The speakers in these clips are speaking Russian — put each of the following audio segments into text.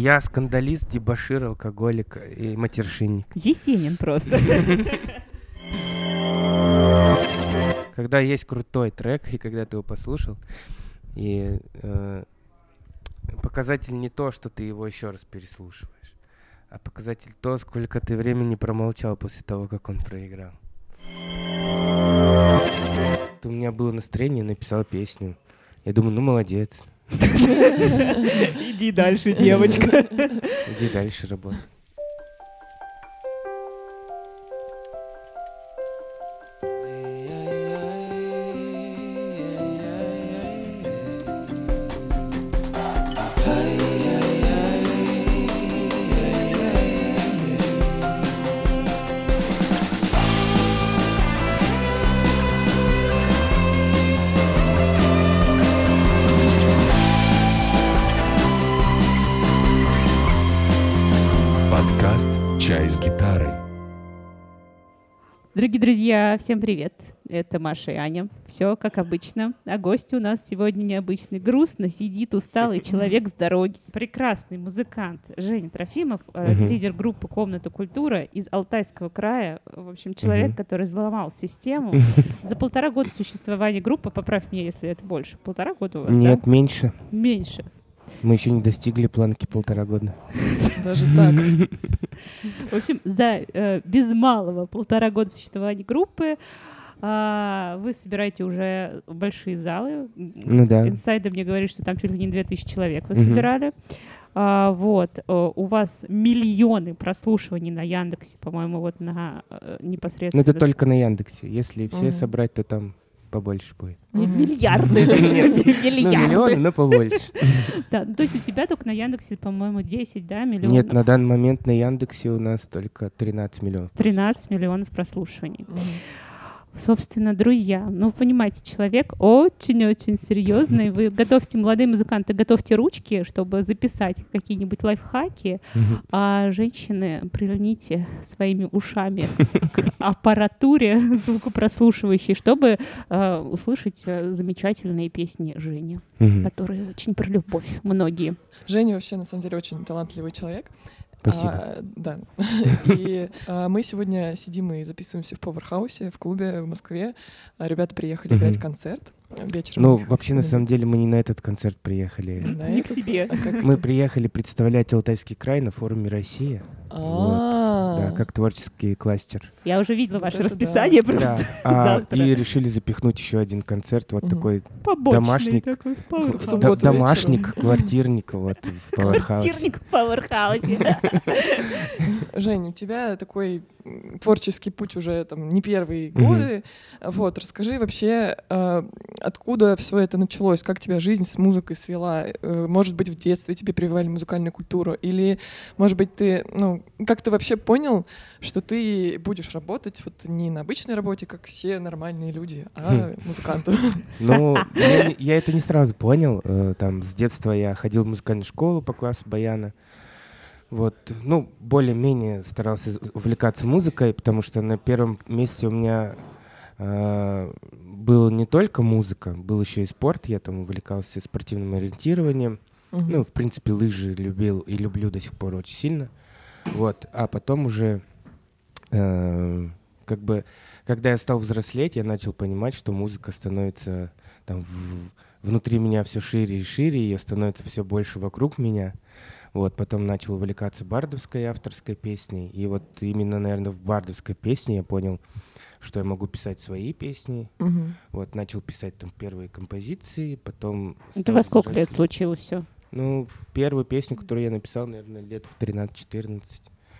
Я скандалист, дебошир, алкоголик и матершинник. Есенин просто. Когда есть крутой трек, и когда ты его послушал, и э, показатель не то, что ты его еще раз переслушиваешь, а показатель то, сколько ты времени промолчал после того, как он проиграл. У меня было настроение, написал песню. Я думаю, ну молодец. Иди дальше, девочка. Иди дальше работай. Дорогие друзья, всем привет. Это Маша и Аня. Все как обычно. А гость у нас сегодня необычный. Грустно сидит усталый человек с дороги. Прекрасный музыкант Женя Трофимов, э, Мгм. лидер группы «Комната культура» из Алтайского края. В общем, человек, Мгм. который взломал систему. За полтора года существования группы, поправь меня, если это больше. Полтора года у вас, Нет, да? меньше. Меньше. Мы еще не достигли планки полтора года. Даже так. В общем, за э, без малого полтора года существования группы а, вы собираете уже большие залы. Ну да. Инсайды мне говорит, что там чуть ли не 2000 человек вы собирали. А, вот, э, у вас миллионы прослушиваний на Яндексе, по-моему, вот на э, Ну непосредственно... это только на Яндексе. Если все Мгм. собрать, то там побольше будет. Ми- Мгм. Миллиарды. Ну, Миллиарды. миллионы, но побольше. Да, ну, то есть у тебя только на Яндексе, по-моему, 10, да, миллионов? Нет, на данный момент на Яндексе у нас только 13 миллионов. 13 миллионов прослушиваний. Собственно, друзья, ну, понимаете, человек очень-очень серьезный. Вы готовьте, молодые музыканты, готовьте ручки, чтобы записать какие-нибудь лайфхаки, а женщины прильните своими ушами к аппаратуре звукопрослушивающей, чтобы э, услышать э, замечательные песни Жени, которые очень про любовь многие. Женя вообще, на самом деле, очень талантливый человек. Спасибо. А, да. И а, мы сегодня сидим и записываемся в Powerhouse в клубе в Москве. А Ребята приехали играть концерт вечером. Ну, вообще, на самом деле, мы не на этот концерт приехали. На Не к себе. А Мы приехали представлять Алтайский край на форуме «Россия». А, Да, как творческий кластер. Я уже видела Вот ваше это да. расписание просто. Да. А, и решили запихнуть еще один концерт, вот Мгм. такой Побочный домашник. такой, В до- домашник, вечером. квартирник вот в Powerhouse. Квартирник в Пауэрхаусе. да. Жень, у тебя такой творческий путь уже там не первые годы. Вот, расскажи вообще, э, откуда все это началось, как тебя жизнь с музыкой свела? Э, Может быть, в детстве тебе прививали музыкальную культуру? Или, может быть, ты, ну, как ты вообще понял, что ты будешь работать вот не на обычной работе, как все нормальные люди, а музыканты? Ну, я, это не сразу понял. Э, Там с детства я ходил в музыкальную школу по классу баяна. Вот, ну, более-менее старался увлекаться музыкой, потому что на первом месте у меня э, была не только музыка, был еще и спорт. Я там увлекался спортивным ориентированием. Мгм. Ну, в принципе, лыжи любил и люблю до сих пор очень сильно. Вот, а потом уже, э, как бы, когда я стал взрослеть, я начал понимать, что музыка становится там в- внутри меня все шире и шире, ее становится все больше вокруг меня. Вот, потом начал увлекаться бардовской авторской песней. И вот именно, наверное, в бардовской песне я понял, что я могу писать свои песни. Мгм. Вот, начал писать там первые композиции, потом... Это во сколько лет случилось все? Ну, первую песню, которую я написал, наверное, лет в 13-14.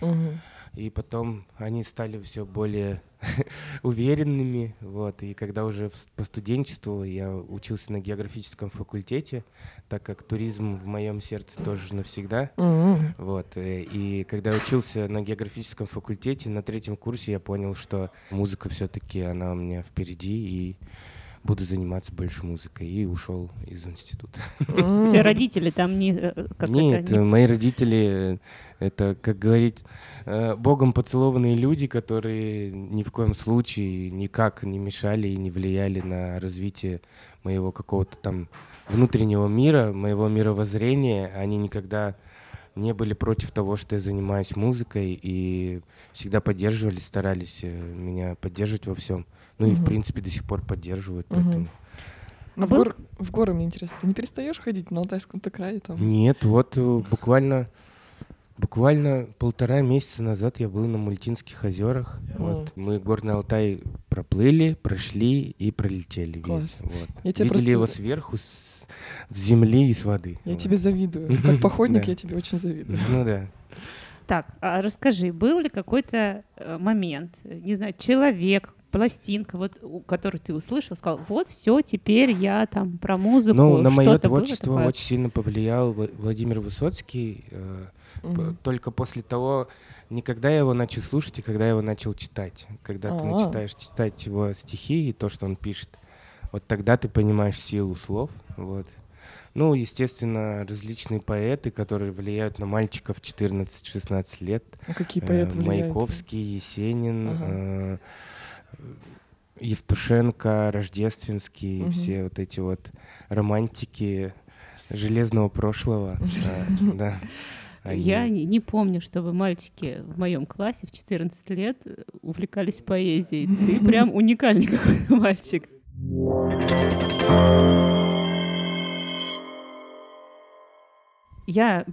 Мгм. И потом они стали все более уверенными. Вот. И когда уже по студенчеству я учился на географическом факультете, так как туризм в моем сердце тоже навсегда. Мгм. Вот. э, И когда я учился на географическом факультете, на третьем курсе я понял, что музыка все-таки она у меня впереди, и буду заниматься больше музыкой. И ушел из института. У тебя родители там не... э, Нет, мои родители, э, это, как говорить, э, богом поцелованные люди, которые ни в коем случае никак не мешали и не влияли на развитие моего какого-то там внутреннего мира, моего мировоззрения. Они никогда не были против того, что я занимаюсь музыкой, и всегда поддерживали, старались э, меня поддерживать во всем. Ну и, в принципе, до сих пор поддерживают. Мгм. Поэтому... А в, был гор- в горы, мне интересно, ты не перестаешь ходить на Алтайском-то крае там? Нет, вот э, буквально, буквально полтора месяца назад я был на Мультинских озерах. Вот. Мы Горный Алтай проплыли, прошли и пролетели весь. Класс. Вот. Я Видели просто- его сверху, с, земли и с воды. Я Вот. тебе завидую. Как походник я тебе очень завидую. Ну да. Так, а расскажи, был ли какой-то э, момент, э, не знаю, человек, пластинка, вот, у- который ты услышал, сказал, вот, все, теперь я там про музыку, Ну, на мое творчество такое? очень сильно повлиял Вла- Владимир Высоцкий. э, Мгм. Только после того, не когда я его начал слушать, а когда я его начал читать. Когда ты А. начинаешь читать его стихи и то, что он пишет, вот тогда ты понимаешь силу слов. Вот. Ну, естественно, различные поэты, которые влияют на мальчиков 14-16 лет. А какие Э, поэты влияют? Маяковский, Есенин, Ага. э, Евтушенко, Рождественский, Мгм. все вот эти вот романтики железного прошлого. э, Да. Они- Я не, не помню, чтобы мальчики в моем классе в 14 лет э, увлекались поэзией. Ты прям уникальный какой-то мальчик. Я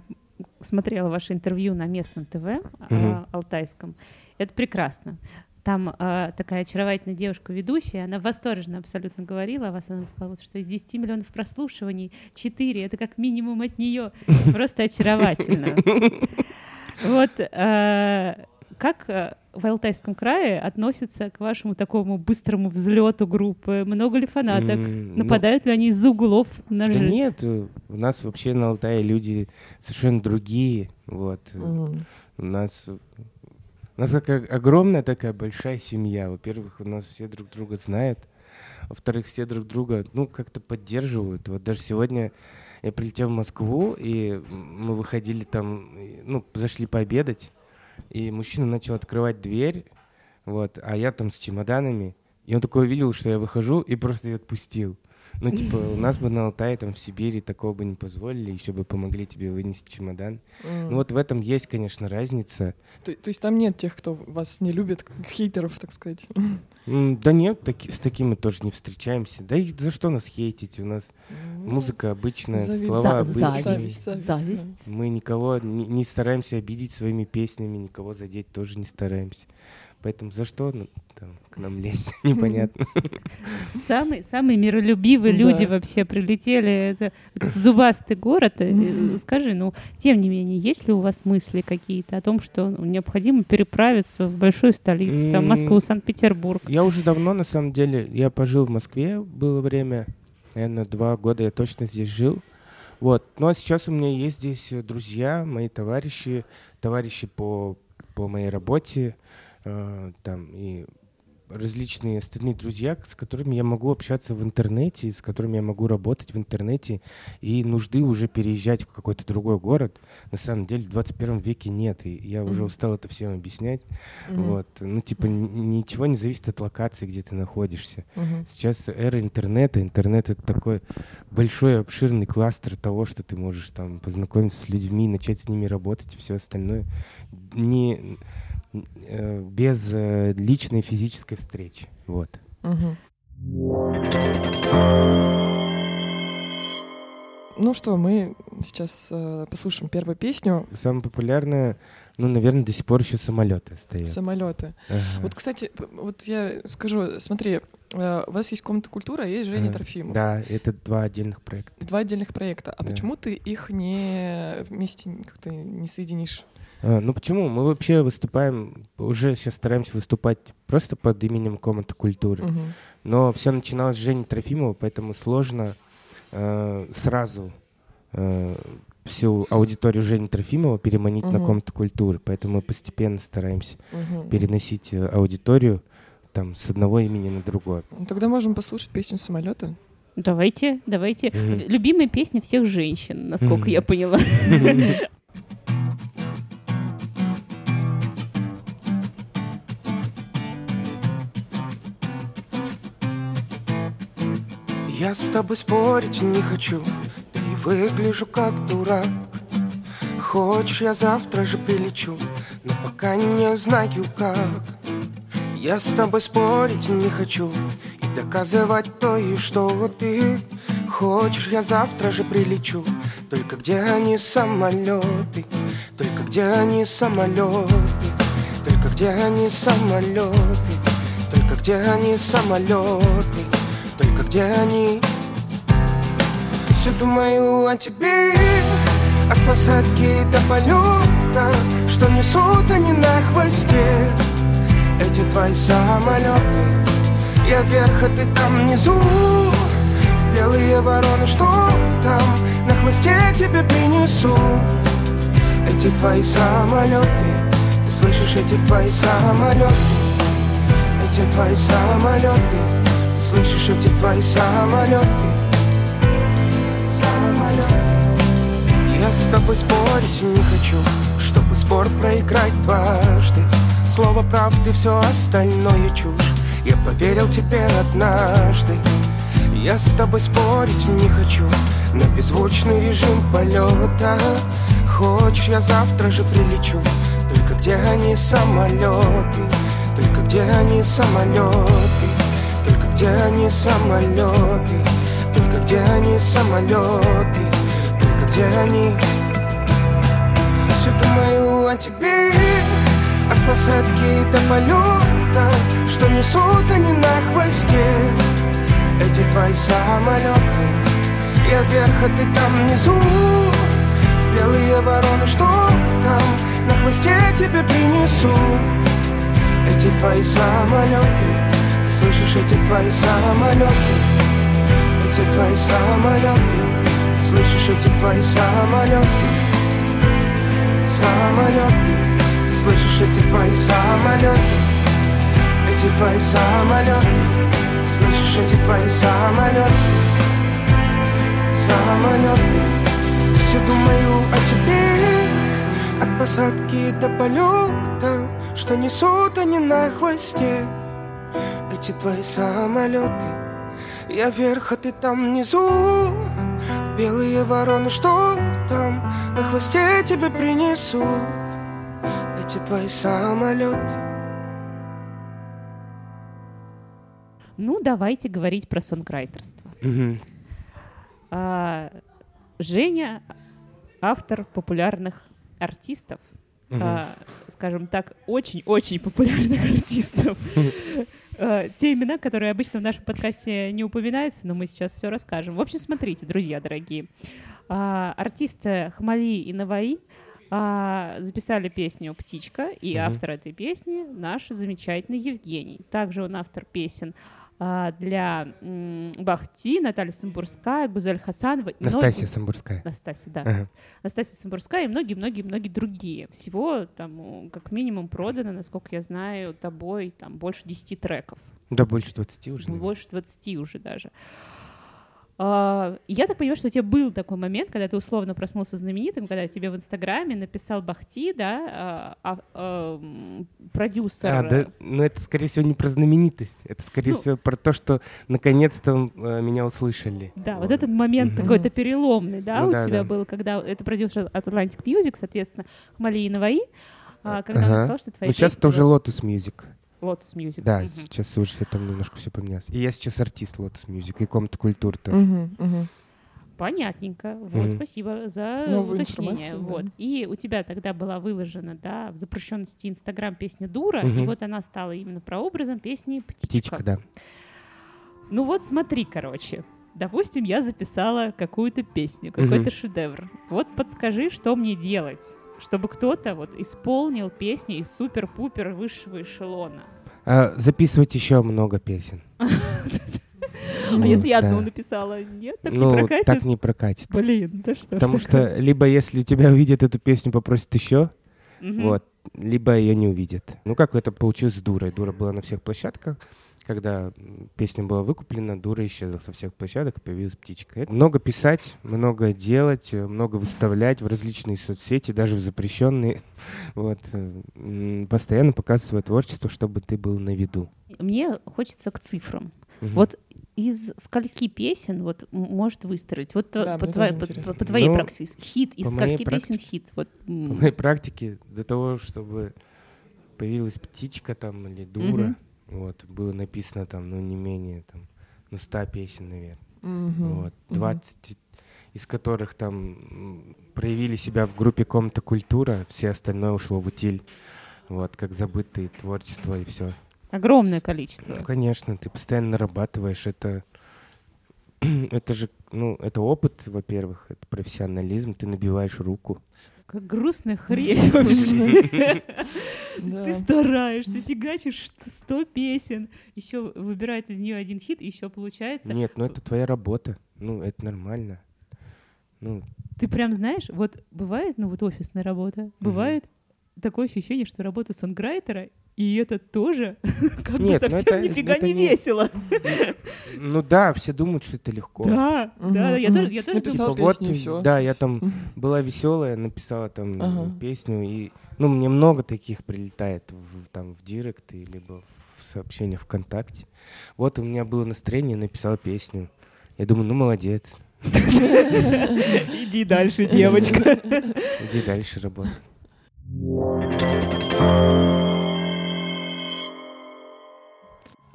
смотрела ваше интервью на местном ТВ Мгм. алтайском. Это прекрасно. Там а, такая очаровательная девушка-ведущая, она восторженно абсолютно говорила о вас. Она сказала, что из 10 миллионов прослушиваний 4 — это как минимум от нее. Просто очаровательно. Вот а, как а, в Алтайском крае относятся к вашему такому быстрому взлету группы? Много ли фанаток? Ну, Нападают ли они из-за углов на Да жизнь? нет, э, у нас вообще на Алтае люди совершенно другие. Вот. э, Мгм. У нас, э, у нас как о- огромная такая большая семья. Во-первых, у нас все друг друга знают. Во-вторых, все друг друга, ну, как-то поддерживают. Вот даже сегодня я прилетел в Москву, и мы выходили там, ну, зашли пообедать, и мужчина начал открывать дверь, вот, а я там с чемоданами, и он такой увидел, что я выхожу, и просто ее отпустил. Ну, типа, у нас бы на Алтае, там, в Сибири такого бы не позволили, еще бы помогли тебе вынести чемодан. Ну, вот в этом есть, конечно, разница. То, то есть там нет тех, кто вас не любит, как хейтеров, так сказать. Да нет, таки- с такими мы тоже не встречаемся. Да и за что нас хейтить? У нас музыка обычная, Зависть. слова За- обычные. зависть. зависть. зависть, Зависть. Мы никого не, не стараемся обидеть своими песнями, никого задеть тоже не стараемся. Поэтому за что там, к нам лезть? Непонятно. Самые, самые миролюбивые Да. люди вообще прилетели. Это этот зубастый город. Э, Скажи, ну, тем не менее, есть ли у вас мысли какие-то о том, что ну, необходимо переправиться в большую столицу, там. Москву, Санкт-Петербург? Я уже давно, на самом деле, я пожил в Москве, было время, наверное, два года я точно здесь жил. Вот. Ну а сейчас у меня есть здесь э, друзья, мои товарищи, товарищи по, по моей работе, там и различные остальные друзья, с которыми я могу общаться в интернете, с которыми я могу работать в интернете, и нужды уже переезжать в какой-то другой город, на самом деле в 21 веке нет, и я уже Мгм. устал это всем объяснять. Мгм. Вот. Ну, типа, н- ничего не зависит от локации, где ты находишься. Мгм. Сейчас эра интернета. Интернет — это такой большой, обширный кластер того, что ты можешь там познакомиться с людьми, начать с ними работать и все остальное. Не, э, без э, личной физической встречи. Вот. Мгм. Ну что, мы сейчас э, послушаем первую песню Самое популярное, ну, наверное, до сих пор еще самолеты остаются. «Самолеты». Ага. Вот, кстати, вот я скажу, смотри, э, у вас есть комната культуры, а есть Женя Ага. Трофимов. Да, это два отдельных проекта. Два отдельных проекта. А Да. почему ты их не вместе как-то не соединишь? А, ну почему? Мы вообще выступаем, уже сейчас стараемся выступать просто под именем Комната культуры. Мгм. Но все начиналось с Жени Трофимова, поэтому сложно э, сразу э, всю аудиторию Жени Трофимова переманить на Мгм. комнату культуры. Поэтому мы постепенно стараемся Мгм. переносить э, аудиторию там, с одного имени на другое. Ну, Тогда можем послушать песню «Самолеты». Давайте, давайте. Мгм. Любимая песня всех женщин, насколько Мгм. я поняла. Я с тобой спорить не хочу, и выгляжу как дурак. Хочешь, я завтра же прилечу, но пока не знаю как. Я с тобой спорить не хочу и доказывать кто и что ты. Хочешь, я завтра же прилечу, только где они самолеты, только где они самолеты, только где они самолеты, только где они самолеты, где они. Все думаю о тебе, от посадки до полета, что несут они на хвосте. Эти твои самолеты, я вверх, а ты там внизу. Белые вороны, что там на хвосте тебе принесу. Эти твои самолеты, ты слышишь эти твои самолеты, эти твои самолеты, ты слышишь эти твои самолеты, самолеты. Я с тобой спорить не хочу, чтобы спор проиграть дважды. Слово правды, все остальное чушь. Я поверил тебе однажды. Я с тобой спорить не хочу на беззвучный режим полета. Хочешь, я завтра же прилечу. Только где они самолеты? Только где они самолеты? Где они самолеты? Только где они самолеты? Только где они? Все думаю о тебе, от посадки до полета, что несут они на хвосте. Эти твои самолеты, я вверх, а ты там внизу. Белые вороны, что там на хвосте тебе принесу. Эти твои самолеты, ты слышишь эти твои самолеты, эти твои самолеты, ты слышишь эти твои самолеты, самолеты, ты слышишь эти твои самолеты, эти твои самолеты, ты слышишь эти твои самолеты, самолеты, все думаю о тебе, от посадки до полета, что несут они на хвосте, эти твои самолеты. Я вверх, а ты там внизу. Белые вороны, что там? На хвосте тебе принесут Эти твои самолеты. Ну, давайте говорить про сонграйтерство. А, Женя автор популярных артистов, а, скажем так, очень-очень популярных артистов. А, Те имена, которые обычно в нашем подкасте не упоминаются, но мы сейчас все расскажем. В общем, смотрите, друзья дорогие. А, Артисты Хамали и Наваи а, записали песню «Птичка», и автор этой песни наш замечательный Евгений. Также он автор песен для м, Бахти, Наталья Самбурская, Гузель Хасанова. Настасья многие- Самбурская. Настасья, да. Ага. Настасья Самбурская и многие-многие-многие другие. Всего там как минимум продано, насколько я знаю, тобой там больше 10 треков. Да, больше 20 уже. наверное. Больше 20 уже даже. А, я так понимаю, что у тебя был такой момент, когда ты условно проснулся знаменитым, когда тебе в Инстаграме написал Бахти, да, а, а, а, продюсер. А, да, ну это, скорее всего, не про знаменитость. Это, скорее Ну- всего, про то, что наконец-то э, меня услышали. Да, вот этот момент Мгм. какой-то переломный, да, Ну у да, тебя да. был, когда это продюсер от Atlantic Music, соответственно, Хмали и Наваи, а, когда он Ага. написал, что твоя Ну сейчас это уже Lotus Music. Lotus Music. Да, Мгм. сейчас уже там немножко все поменялось. И я сейчас артист Lotus Music и комната культуры тоже. Мгм, мгм. Понятненько. Вот, Мгм. спасибо за Новую уточнение. информацию, да. Вот. И у тебя тогда была выложена, да, в запрещенности Инстаграм песня «Дура», и Мгм. вот она стала именно прообразом песни «Птичка». Птичка, да. Ну вот смотри, короче. Допустим, я записала какую-то песню, какой-то шедевр. Вот подскажи, что мне делать, чтобы кто-то вот исполнил песню из супер-пупер высшего эшелона. А, записывать еще много песен. А если я одну написала, нет, так ну, не прокатит? так не прокатит. Блин, да что Потому что либо если тебя увидят эту песню, попросят еще, вот, либо ее не увидят. Ну, как это получилось с Дурой? Дура была на всех площадках. Когда песня была выкуплена, Дура исчезла со всех площадок, и появилась птичка. Это много писать, много делать, э, много выставлять в различные соцсети, даже в запрещенные. Вот. э, Постоянно показывать свое творчество, чтобы ты был на виду. Мне хочется к цифрам. Мгм. Вот из скольки песен вот может выстроить? Вот Да, по, твоей, по- по твоей Ну, практике хит из скольки песен практике- хит? Вот, По моей практике, для того, чтобы появилась птичка там или дура, вот, было написано там, ну, не менее там, ну, 100 песен, наверное. Мгм. Вот, Мгм. 20 из которых там проявили себя в группе комната культура, все остальное ушло в утиль. Вот, как забытые творчество и все. огромное количество. Ну, конечно, ты постоянно нарабатываешь. Это, это же, ну, это опыт, во-первых, это профессионализм, ты набиваешь руку. Как грустная хрень вообще. Да. Ты стараешься, фигачишь сто песен, еще выбирает из нее один хит, еще получается. Нет, ну это твоя работа. Ну, это нормально. Ну, Ты прям знаешь, вот бывает, ну вот офисная работа, бывает такое ощущение, что работа сонграйтера, и это тоже как бы Нет, ну совсем это- нифига это не не- весело. ну да, все думают, что это легко. Да, да, я тоже, я тоже Написал думала, всё. да, я там была веселая, написала там Ага. песню, и, ну, мне много таких прилетает в, там в директ, либо в сообщения ВКонтакте. Вот у меня было настроение, написала песню. Я думаю, ну, молодец, иди дальше, девочка. иди дальше работай.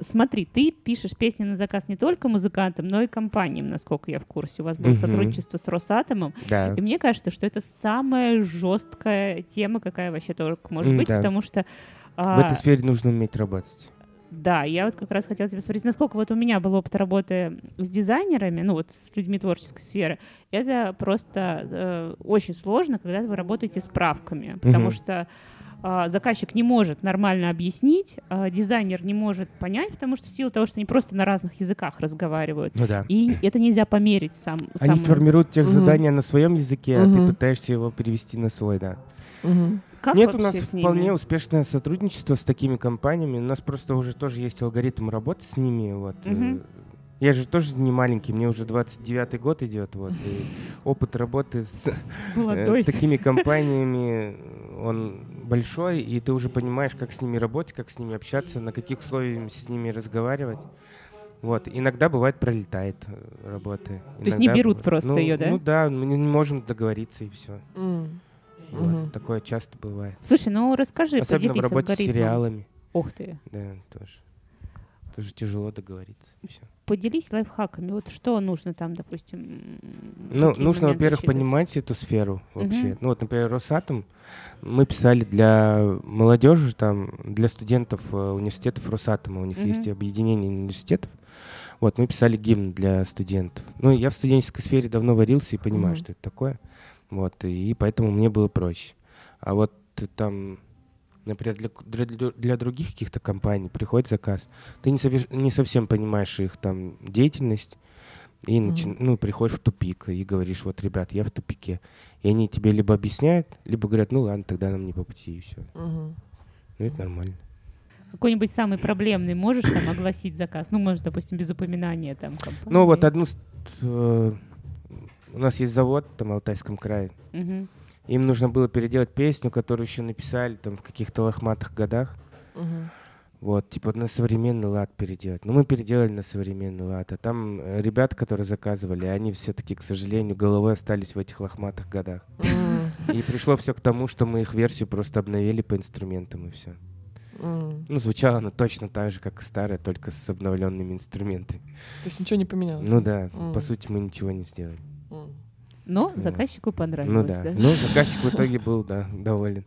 Смотри, ты пишешь песни на заказ не только музыкантам, но и компаниям, насколько я в курсе. У вас было Мгм. сотрудничество с Росатомом. Да. И мне кажется, что это самая жесткая тема, какая вообще только может быть, да. потому что В а, этой сфере нужно уметь работать. Да, я вот как раз хотела тебя спросить, насколько вот у меня был опыт работы с дизайнерами, ну вот с людьми творческой сферы, это просто э, очень сложно, когда вы работаете с правками, потому Мгм. что а, заказчик не может нормально объяснить, а, дизайнер не может понять, потому что в силу того, что они просто на разных языках разговаривают. Ну да. И это нельзя померить сам. Они сам- формируют тех Мгм. задания на своем языке, а Мгм. ты пытаешься его перевести на свой, да. Мгм. Как Нет, у нас с ними? вполне успешное сотрудничество с такими компаниями. У нас просто уже тоже есть алгоритм работы с ними. Вот. Э, Я же тоже не маленький, мне уже 29-й год идет. Вот, и опыт работы с э, Молодой. такими компаниями, он большой, и ты уже понимаешь, как с ними работать, как с ними общаться, на каких условиях с ними разговаривать. Вот. Иногда бывает пролетает э, работа. То есть не берут бывает- просто ну, её, да? Ну да, мы не можем договориться и все. Вот. Мгм. Такое часто бывает. Слушай, ну расскажи, Особенно в работе с алгоритмом. сериалами. Ух ты. Да, тоже. Тоже тяжело договориться. и всё. Поделись лайфхаками. Вот что нужно там, допустим? Ну, нужно, во-первых, понимать эту сферу вообще. Мгм. Ну, вот, например, Росатом мы писали для молодежи, там, для студентов э, университетов Росатома. У них Мгм. есть объединение университетов. Вот, мы писали гимн для студентов. Ну, я в студенческой сфере давно варился и понимаю, Мгм. что это такое. Вот, и поэтому мне было проще. А вот там, например, для, для, для- других каких-то компаний приходит заказ, ты не, сове- не совсем понимаешь их там деятельность, и начи- ну, приходишь в тупик и говоришь, вот, ребят, я в тупике. И они тебе либо объясняют, либо говорят, ну ладно, тогда нам не по пути, и все. Мгм. Ну, это нормально. Какой-нибудь самый проблемный можешь там огласить заказ? Ну, может, допустим, без упоминания там компании. Ну, вот одну... э, у нас есть завод там в Алтайском крае. Мгм. Им нужно было переделать песню, которую еще написали там в каких-то лохматых годах. Мгм. Вот, типа на современный лад переделать. Ну, мы переделали на современный лад. А там э, ребята, которые заказывали, они все-таки, к сожалению, головой остались в этих лохматых годах. И пришло все к тому, что мы их версию просто обновили по инструментам и все. Ну, звучало она точно так же, как и старая, только с обновленными инструментами. То есть ничего не поменялось? Ну да, по сути, мы ничего не сделали. Но Вот. заказчику Ну понравилось, да. да? Ну, заказчик в итоге был, да, доволен.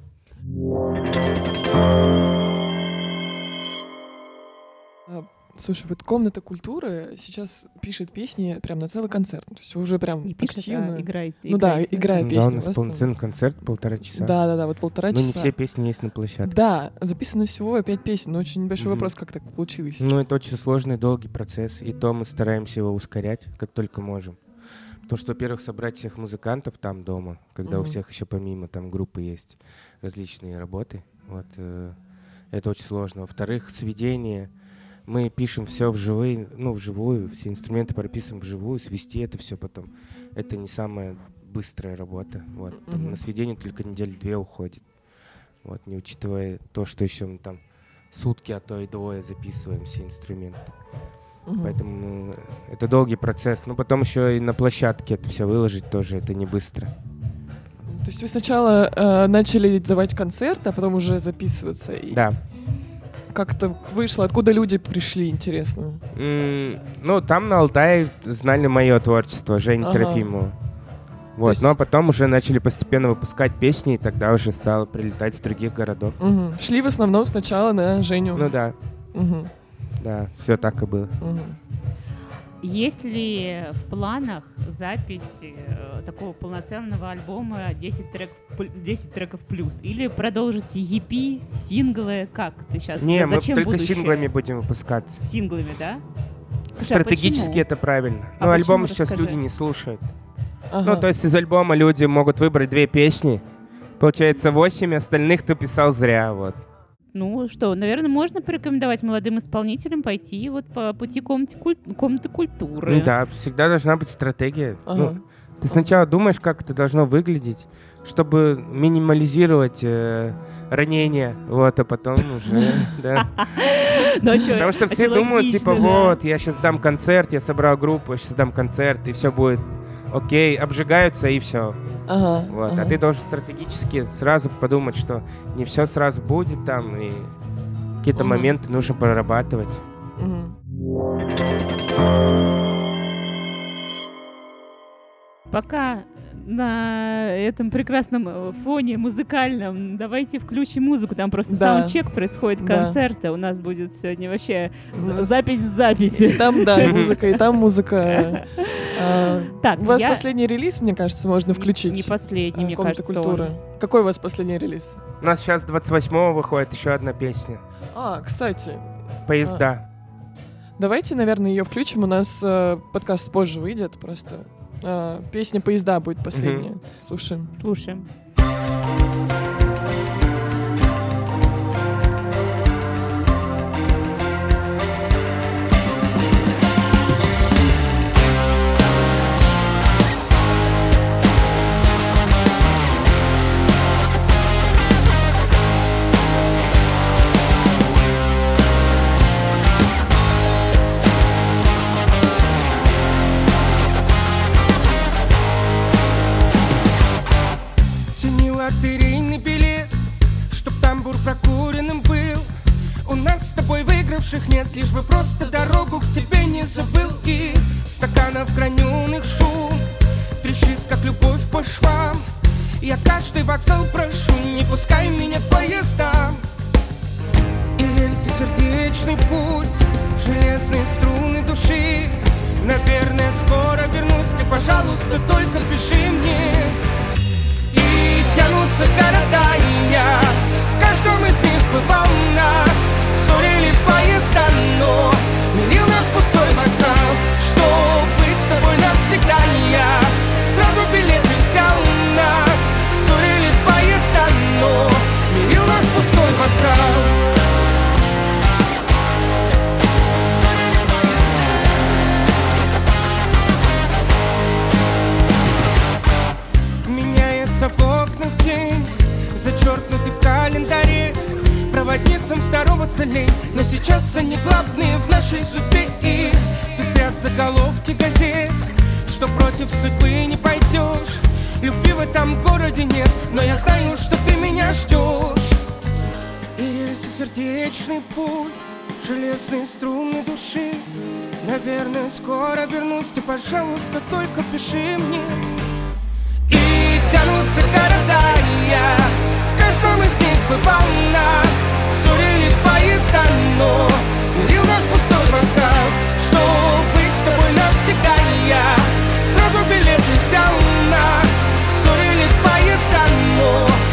Слушай, вот комната культуры сейчас пишет песни прям на целый концерт. То есть уже прям Не пишет, активно. а играет. Ну да, играет да, песни. у нас полноценный концерт, полтора часа. Да, да, да, вот полтора Но не часа. все песни есть на площадке. Да, записано всего пять песен, но очень небольшой Мгм. вопрос, как так получилось. Ну, это очень сложный, долгий процесс, и то мы стараемся его ускорять, как только можем. Потому что, во-первых, собрать всех музыкантов там дома, когда у Мгм. всех еще помимо там группы есть различные работы, вот, э, это очень сложно. Во-вторых, сведение. Мы пишем все вживую, ну, вживую, все инструменты прописываем вживую, свести это все потом. Это не самая быстрая работа. Вот. Там Мгм. На сведение только недели две уходит. Вот, не учитывая то, что еще мы там сутки, а то и двое записываем все инструменты. Мгм. Поэтому э, это долгий процесс. Ну, потом еще и на площадке это все выложить тоже, это не быстро. То есть вы сначала э, начали давать концерт, а потом уже записываться. И Да. Как это вышло? Откуда люди пришли, интересно? М, Ну, там на Алтае знали мое творчество, Женя Ага. Трофимова. Вот, есть- а потом уже начали постепенно выпускать песни, и тогда уже стало прилетать с других городов. Мгм. Шли в основном сначала на Женю. Ну да, Мгм. Да, все так и было. Есть ли в планах запись э, такого полноценного альбома 10, трек, пл- 10 треков плюс? Или продолжите EP, синглы? Как ты сейчас? Не, мы Зачем только будущее? синглами будем выпускаться. Синглами, да? Слушай, а Стратегически почему? это правильно. А ну, альбомы почему? сейчас Расскажи. люди не слушают. Ага. Ну, то есть из альбома люди могут выбрать две песни. Получается, восемь остальных ты писал зря, вот. Ну что, наверное, можно порекомендовать молодым исполнителям пойти вот по пути комнаты, куль- комнаты культуры. Ну да, всегда должна быть стратегия. Ага. Ну, ты сначала думаешь, как это должно выглядеть, чтобы минимализировать э, ранения, вот, а потом уже, да. Ну, а Потому что все думают, типа, вот, я сейчас дам концерт, я собрал группу, я сейчас дам концерт, и все будет окей, обжигаются, и все. Ага. Вот. ага. А ты должен стратегически сразу подумать, что не все сразу будет там, и какие-то Мгм. моменты нужно прорабатывать. Мгм. Пока на этом прекрасном э, фоне музыкальном давайте включим музыку. Там просто Да. саундчек происходит Да. концерта. У нас будет сегодня вообще запись в И записи. там, да, и музыка, и там музыка. А, Так, У вас я- последний релиз, мне кажется, можно включить. Не последний, а, мне «Комната кажется. культуры. он. Какой у вас последний релиз? У нас сейчас 28-го выходит еще одна песня. А, кстати, Поезда. давайте, наверное, ее включим. У нас э, подкаст позже выйдет, просто э, песня «Поезда» будет последняя. Слушаем. Слушаем. Выигравших нет, лишь бы просто дорогу к тебе не забыл. И стаканов граненых шум трещит, как любовь по швам. Я каждый вокзал прошу, не пускай меня к поездам. И рельсы сердечный пульс, железные струны души. Наверное, скоро вернусь, ты, пожалуйста, только пиши мне. И тянутся города, и я В каждом из них бывал нас Ссорили поезда, но Мирил нас пустой вокзал. Что быть с тобой навсегда? Я Сразу билет взял. Нас Ссорили поезда, но Но сейчас они главные в нашей судьбе И пестрят заголовки газет Что против судьбы не пойдешь. Любви в этом городе нет Но я знаю, что ты меня ждешь. И рельсы сердечный путь Железные струны души. Наверное, скоро вернусь Ты, пожалуйста, только пиши мне. И тянутся города, и я В каждом из них бывал нас. Ссорили поезда, но Мирил нас пустой вокзал. Что быть с тобой навсегда, я Сразу билет взял нас Ссорили поезда, но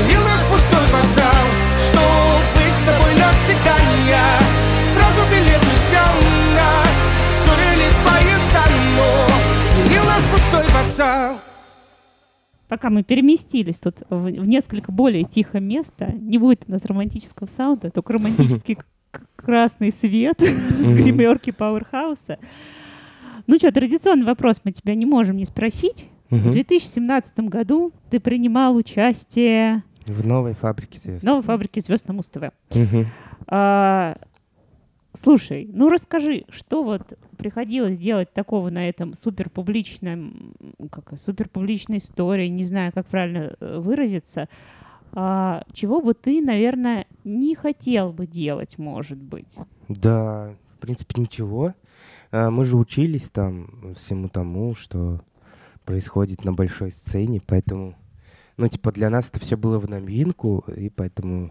Сменил нас пустой вокзал. Что быть с тобой навсегда не Сразу билет взял нас. Ссорили поезда, но Сменил нас пустой вокзал. Пока мы переместились тут в, в несколько более тихое место, не будет у нас романтического саунда, только романтический красный свет гримерки Пауэрхауса. Ну что, традиционный вопрос мы тебя не можем не спросить. В 2017 году ты принимал участие в новой фабрике звезд. в новой фабрике звезд на Муз-ТВ. А, слушай, ну расскажи, что вот приходилось делать такого на этом суперпубличном, как суперпубличной истории, не знаю, как правильно э, выразиться, а, чего бы ты, наверное, не хотел бы делать, может быть? Да, в принципе, ничего. А, Мы же учились там всему тому, что происходит на большой сцене, поэтому, ну, типа, для нас это все было в новинку, и поэтому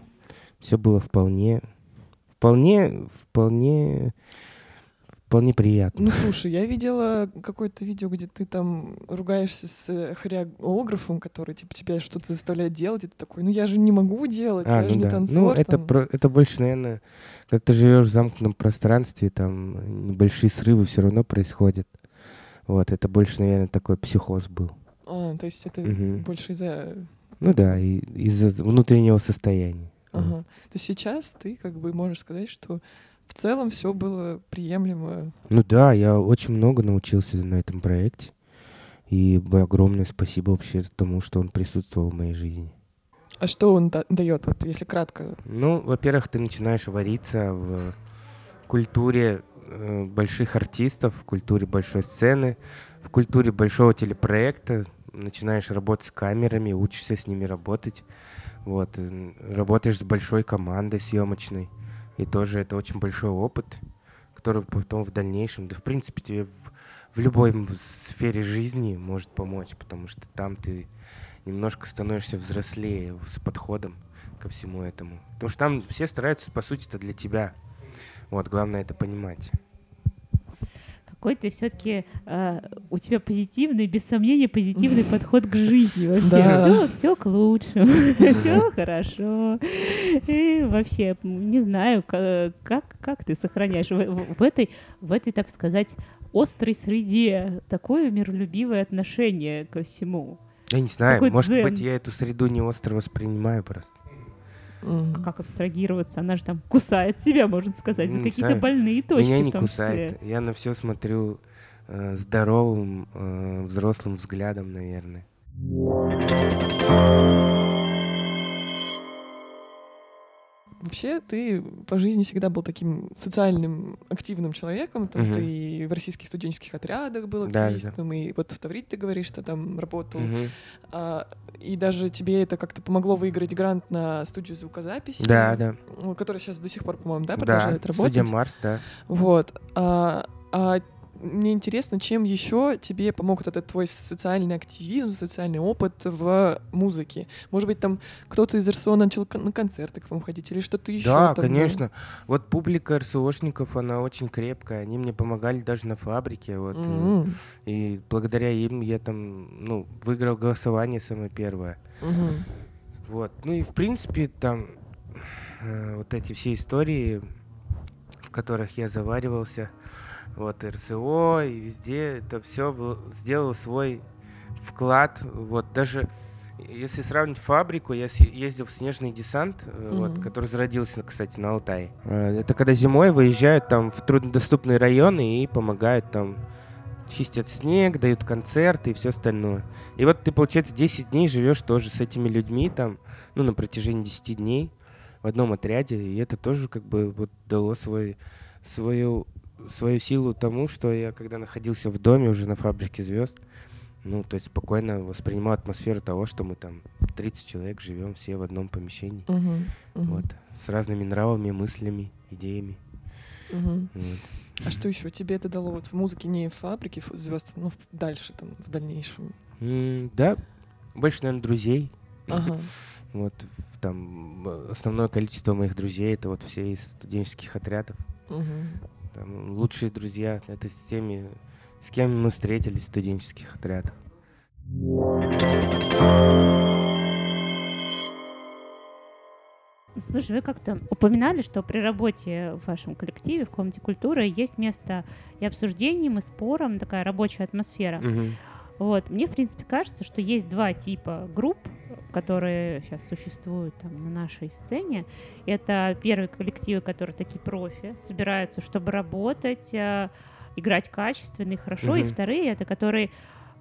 все было вполне, вполне, вполне, вполне приятно. Ну, слушай, я видела какое-то видео, где ты там ругаешься с э, хореографом, который типа тебя что-то заставляет делать, и ты такой, ну я же не могу делать, А, я же ну не да. танцор. Ну, это, там». про- это больше, наверное, когда ты живешь в замкнутом пространстве, там небольшие срывы все равно происходят. Вот, это больше, наверное, такой психоз был. А, то есть это Мгм. больше из-за... Ну да, из-за внутреннего состояния. Ага. То есть сейчас ты как бы можешь сказать, что в целом все было приемлемо. Ну да, я очень много научился на этом проекте. И огромное спасибо вообще тому, что он присутствовал в моей жизни. А что он дает, вот если кратко? Ну, во-первых, ты начинаешь вариться в культуре э, больших артистов, в культуре большой сцены, в культуре большого телепроекта. Начинаешь работать с камерами, учишься с ними работать. Вот, работаешь с большой командой съемочной. И тоже это очень большой опыт, который потом в дальнейшем, да в принципе тебе в, в любой сфере жизни может помочь, потому что там ты немножко становишься взрослее с подходом ко всему этому. Потому что там все стараются, по сути, это для тебя. Вот, главное это понимать. Какой ты все-таки у тебя позитивный, без сомнения, позитивный подход к жизни вообще. Да. Все, все к лучшему, все хорошо. И вообще, не знаю, ка- как, как ты сохраняешь в, в- в этой, в этой, так сказать, острой среде такое миролюбивое отношение ко всему. Я не знаю, Какой может дзен. быть, я эту среду не остро воспринимаю просто. Мгм. А как абстрагироваться? Она же там кусает тебя, можно сказать, за Ну, какие-то знаю. больные точки Меня в не том кусает. числе. Я на все смотрю э, здоровым, э, взрослым взглядом, наверное. Вообще, ты по жизни всегда был таким социальным, активным человеком. Там Мгм. ты в российских студенческих отрядах был Да, да, да. активистом, и вот в Таврите ты говоришь, что там работал. Мгм. А, и даже тебе это как-то помогло выиграть грант на студию звукозаписи. Да, да. Которая сейчас до сих пор, по-моему, да, Да, продолжает работать. студия Марс, да. Вот. А, а мне интересно, чем еще тебе помог этот твой социальный активизм, социальный опыт в музыке? Может быть, там кто-то из РСО начал на концерты к вам ходить или что-то еще? Да, там, конечно. Вот публика РСОшников, она очень крепкая. Они мне помогали даже на фабрике. Вот, э, Мгм. И благодаря им я там, ну, выиграл голосование самое первое. Мгм. Вот. Ну и в принципе там э, вот эти все истории, в которых я заваривался, вот РСО и везде, это все сделал свой вклад. Вот даже если сравнить фабрику, я ездил в снежный десант, э, вот, который зародился, кстати, на Алтае. Э, Это когда зимой выезжают там в труднодоступные районы и помогают там чистят снег, дают концерты и все остальное. И вот ты, получается, 10 дней живешь тоже с этими людьми там, ну, на протяжении 10 дней в одном отряде, и это тоже как бы вот дало свой, свою, свою силу тому, что я, когда находился в доме уже на фабрике звезд, ну, то есть спокойно воспринимал атмосферу того, что мы там 30 человек живем все в одном помещении, Мгм. Мгм. вот, с разными нравами, мыслями, идеями. Мгм. вот. А что еще тебе это дало вот в музыке, не в фабрике звезд, ну, дальше, там, в дальнейшем? М, Да, больше, наверное, друзей. Ага. Вот там э, основное количество моих друзей это вот все из студенческих отрядов. Мгм. Там лучшие друзья это с теми, с кем мы встретились в студенческих отрядах. Слушай, вы как-то упоминали, что при работе в вашем коллективе, в комнате культуры, есть место и обсуждениям, и спорам, такая рабочая атмосфера. Мгм. Вот. Мне, в принципе, кажется, что есть два типа групп, которые сейчас существуют там, на нашей сцене. Это первые коллективы, которые такие профи, собираются, чтобы работать, э, играть качественно и хорошо. И Мгм. вторые — это которые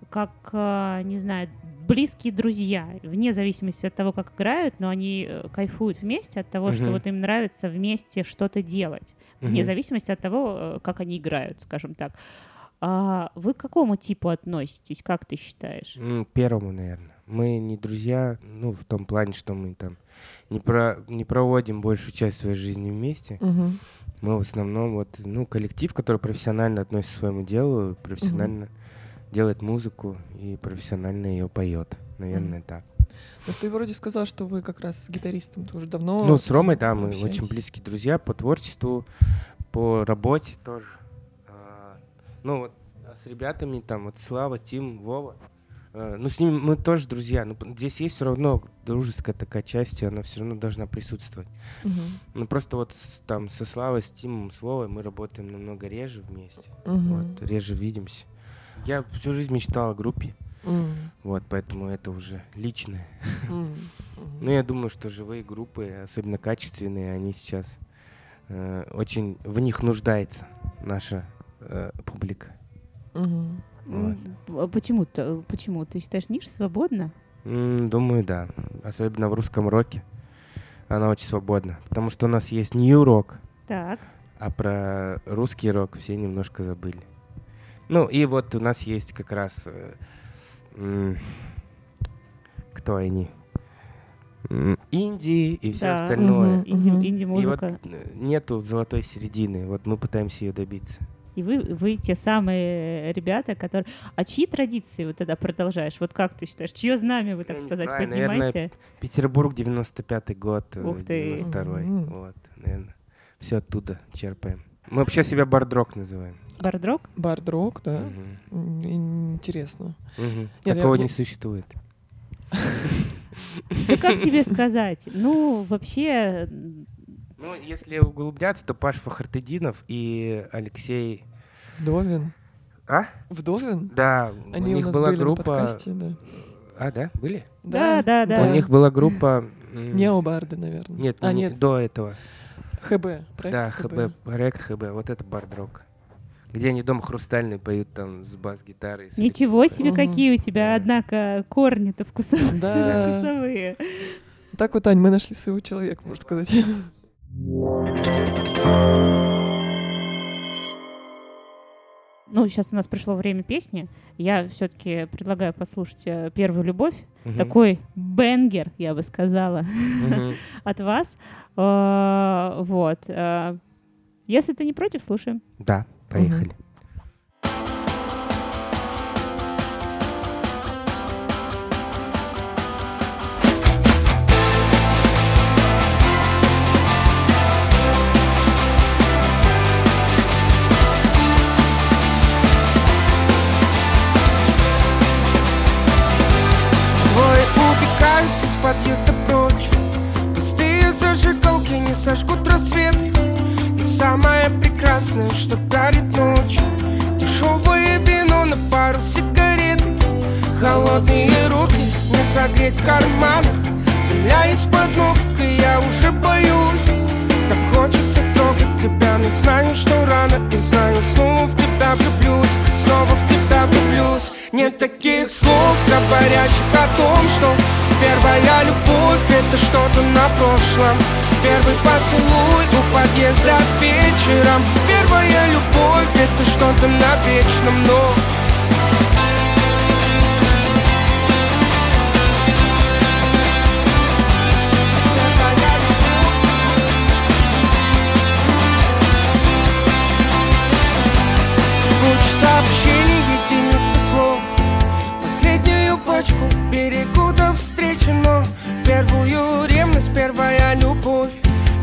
как, э, не знаю, близкие друзья, вне зависимости от того, как играют, но они э, кайфуют вместе от того, что Мгм. вот им нравится вместе что-то делать, вне Мгм. зависимости от того, как они играют, скажем так. А вы к какому типу относитесь, как ты считаешь? Первому, наверное. Мы не друзья, ну, в том плане, что мы там не, про, не проводим большую часть своей жизни вместе. Мгм. Мы в основном вот, ну, коллектив, который профессионально относится к своему делу, профессионально делает музыку и профессионально ее поет. Наверное, так. Ну, ты вроде сказал, что вы как раз с гитаристом тоже давно. Ну, с Ромой, да, мы общаетесь. очень близкие друзья по творчеству, по работе тоже. А, Ну, вот а с ребятами там, вот Слава, Тим, Вова. Э, Ну, с ними мы тоже друзья. Но здесь есть все равно дружеская такая часть, и она все равно должна присутствовать. Мгм. Ну, просто вот с- там со Славой, с Тимом, с Вовой мы работаем намного реже вместе. Мгм. Вот, реже видимся. Я всю жизнь мечтал о группе, М, вот, поэтому это уже личное. мгм. Ну, я думаю, что живые группы, особенно качественные, они сейчас э, очень в них нуждается наша э, публика. Мгм. А Почему, -то, почему? Ты считаешь, ниша свободна? Думаю, да. Особенно в русском роке. Она очень свободна. Потому что у нас есть нью-рок, Так. а про русский рок все немножко забыли. Ну, и вот у нас есть как раз... э, кто они? Инди и все Да. остальное. Мгм. Инди, Мгм. И вот э, нету золотой середины. Вот мы пытаемся ее добиться. И вы, вы те самые ребята, которые... А чьи традиции вы тогда продолжаешь? Вот как ты считаешь? Чье знамя вы, так Я сказать, знаю, поднимаете? Петербург, 95-й год, э, Ух ты. 92-й. Мгм. Вот, наверное. Все оттуда черпаем. Мы вообще себя бардрок называем. Бардрок? Бард-рок, да? М, Интересно. Мгм. я- Такого я- не существует. Да как тебе сказать? Ну, вообще, Ну, если углубляться, то Паш Фахартединов и Алексей... Вдовин. А? Вдовин? Да, Они у у них нас была были на группа... подкасте, да. А, да? Были? Да, да, да. У них была группа... Необарды, наверное. Нет, а, не- нет, до этого. ХБ. Проект да, ХБ, проект ХБ, вот это бардрок. Где они дома хрустальный поют там с бас-гитарой. с ничего электрикой. себе, Мгм. какие у тебя, Да. однако, корни-то вкусовые. Да. вкусовые. Так вот, Ань, мы нашли своего человека, можно сказать. Ну, сейчас у нас пришло время песни. Я все-таки предлагаю послушать э, «Первую любовь». Мгм. Такой бенгер, я бы сказала, Мгм. от вас. Э, Вот. э, Если ты не против, слушаем. Да, поехали. Двое согреть в карманах. Земля из-под ног, и я уже боюсь. Так хочется трогать тебя, но знаю, что рано И знаю, снова в тебя влюблюсь Снова в тебя влюблюсь. Нет таких слов, говорящих о том, что Первая любовь это что-то на прошлом. Первый поцелуй у подъезда вечером. Первая любовь это что-то на вечном, но сообщений, единицы слов. Последнюю почку берегу до встречи Но в первую ревность первая любовь.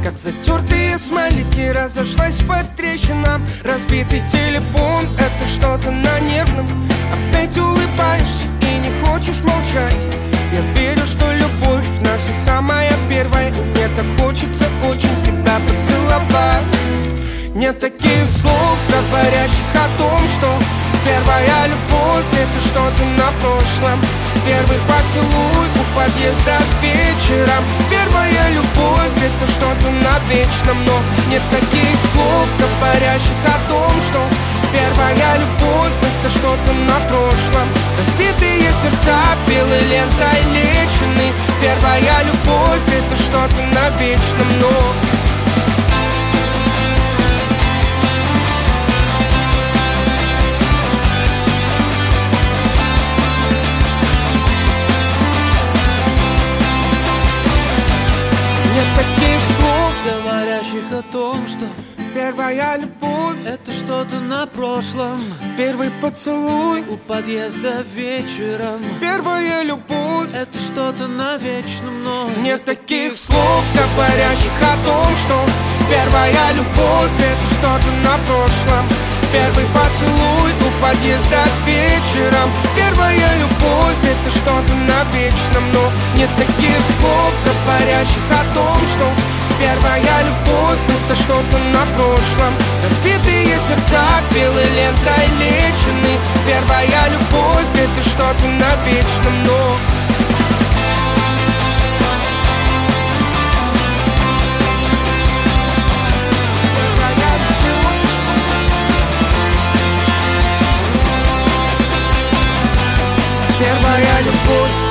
Как затертые смайлики разошлась по трещинам. Разбитый телефон, это что-то на нервном. Опять улыбаешься и не хочешь молчать. Я верю, что любовь наша самая первая. Мне так хочется очень тебя поцеловать нет таких слов, говорящих о том, что Первая любовь это что-то на прошлом. Первый поцелуй у подъезда вечером Первая любовь это что-то на вечном. Но нет таких слов, говорящих о том, что Первая любовь это что-то на прошлом. Разбитые сердца белой лентой лечены. Первая любовь это что-то на вечном. Но таких слов, говорящих о том, что первая любовь это что-то на прошлом. Первый поцелуй У подъезда вечером. Первая любовь Это что-то на вечном, но Нет таких слов, говорящих о том, что Первая любовь это что-то на прошлом. Первый поцелуй у подъезда вечером. Первая любовь это что-то на вечном Но нет таких слов, говорящих о том, что Первая любовь это что-то на прошлом. Разбитые сердца белой лентой лечены. Первая любовь это что-то на вечном Но Первая любовь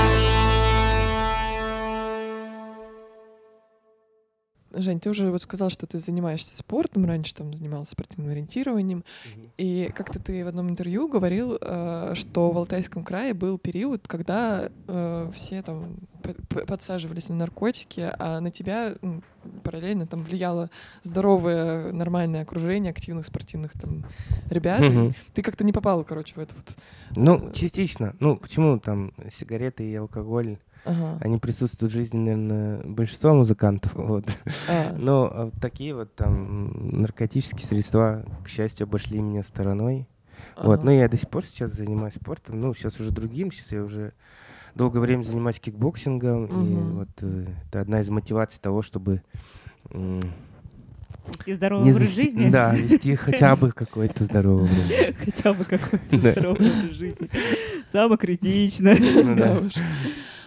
Жень, ты уже вот сказал, что ты занимаешься спортом, раньше там занимался спортивным ориентированием, и как-то ты в одном интервью говорил, э, что в Алтайском крае был период, когда э, все там подсаживались на наркотики, а на тебя параллельно там влияло здоровое, нормальное окружение активных спортивных там ребят. Мгм. Ты как-то не попал, короче, в это вот. Ну, частично. Ну, почему там сигареты и алкоголь, Ага. они присутствуют в жизни, наверное, большинства музыкантов. Вот. А, Но а, такие вот там наркотические средства, к счастью, обошли меня стороной. Вот. ага. Но я до сих пор сейчас занимаюсь спортом. Ну, сейчас уже другим. Сейчас я уже долгое время занимаюсь кикбоксингом. И Мгм. вот э, это одна из мотиваций того, чтобы м, Вести здоровый не образ зас- жизни. Да, вести хотя бы какой-то здоровый образ жизни. Хотя бы какой-то здоровый образ жизни. Самое критично. Ну Да да. уж.